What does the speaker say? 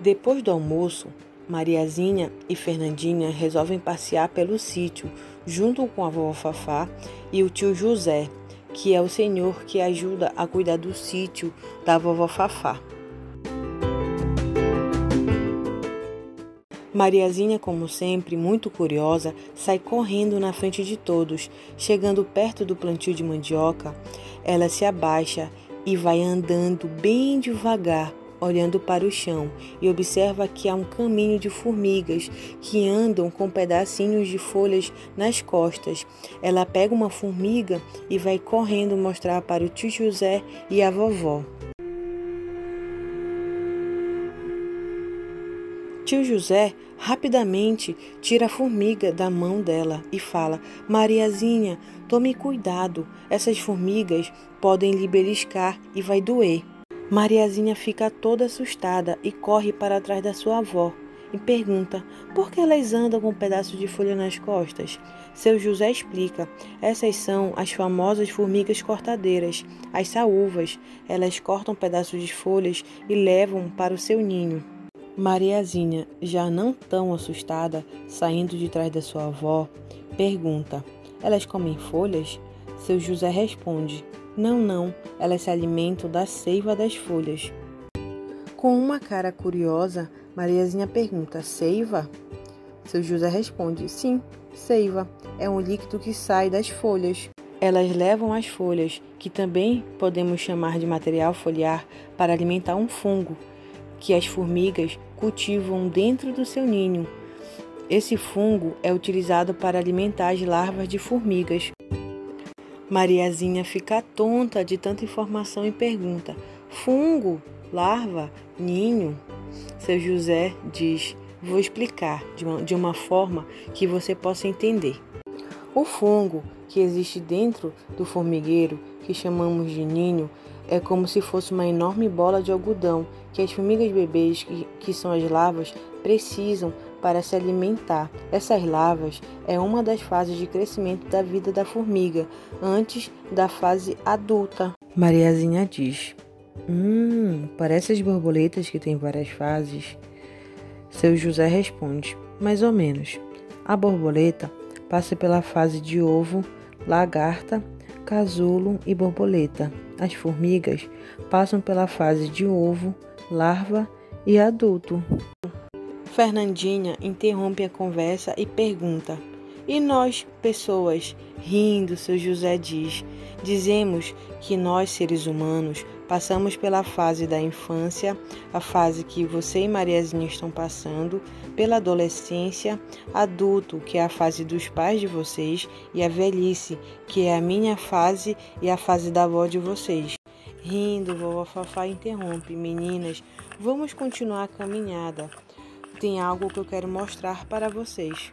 Depois do almoço, Mariazinha e Fernandinha resolvem passear pelo sítio junto com a vovó Fafá e o tio José, que é o senhor que ajuda a cuidar do sítio da vovó Fafá. Mariazinha, como sempre, muito curiosa, sai correndo na frente de todos. Chegando perto do plantio de mandioca, ela se abaixa e vai andando bem devagar, olhando para o chão, e observa que há um caminho de formigas que andam com pedacinhos de folhas nas costas. Ela pega uma formiga e vai correndo mostrar para o tio José e a vovó. Tio José rapidamente tira a formiga da mão dela e fala: Mariazinha, tome cuidado, essas formigas podem lhe beliscar e vai doer. Mariazinha fica toda assustada e corre para trás da sua avó e pergunta por que elas andam com um pedaço de folha nas costas. Seu José explica: essas são as famosas formigas cortadeiras, as saúvas. Elas cortam pedaços de folhas e levam para o seu ninho. Mariazinha, já não tão assustada, saindo de trás da sua avó, pergunta: Elas comem folhas? Seu José responde: Não, não, elas se alimentam da seiva das folhas. Com uma cara curiosa, Mariazinha pergunta: Seiva? Seu José responde: Sim, seiva. É um líquido que sai das folhas. Elas levam as folhas, que também podemos chamar de material foliar, para alimentar um fungo, que as formigas cultivam dentro do seu ninho. Esse fungo é utilizado para alimentar as larvas de formigas. Mariazinha fica tonta de tanta informação e pergunta: Fungo, larva, ninho? Seu José diz: Vou explicar de uma, de uma forma que você possa entender. O fungo que existe dentro do formigueiro, que chamamos de ninho, é como se fosse uma enorme bola de algodão que as formigas bebês, que, que são as larvas, precisam para se alimentar. Essas larvas é uma das fases de crescimento da vida da formiga, antes da fase adulta. Mariazinha diz: Hum, parece as borboletas que têm várias fases. Seu José responde: Mais ou menos. A borboleta passa pela fase de ovo, lagarta, casulo e borboleta. As formigas passam pela fase de ovo, larva e adulto. Fernandinha interrompe a conversa e pergunta: E nós, pessoas? Rindo, seu José diz: Dizemos que nós, seres humanos, passamos pela fase da infância, a fase que você e Mariazinha estão passando, pela adolescência, adulto, que é a fase dos pais de vocês, e a velhice, que é a minha fase e a fase da avó de vocês. Rindo, vovó Fafá interrompe: Meninas, vamos continuar a caminhada. Tem algo que eu quero mostrar para vocês.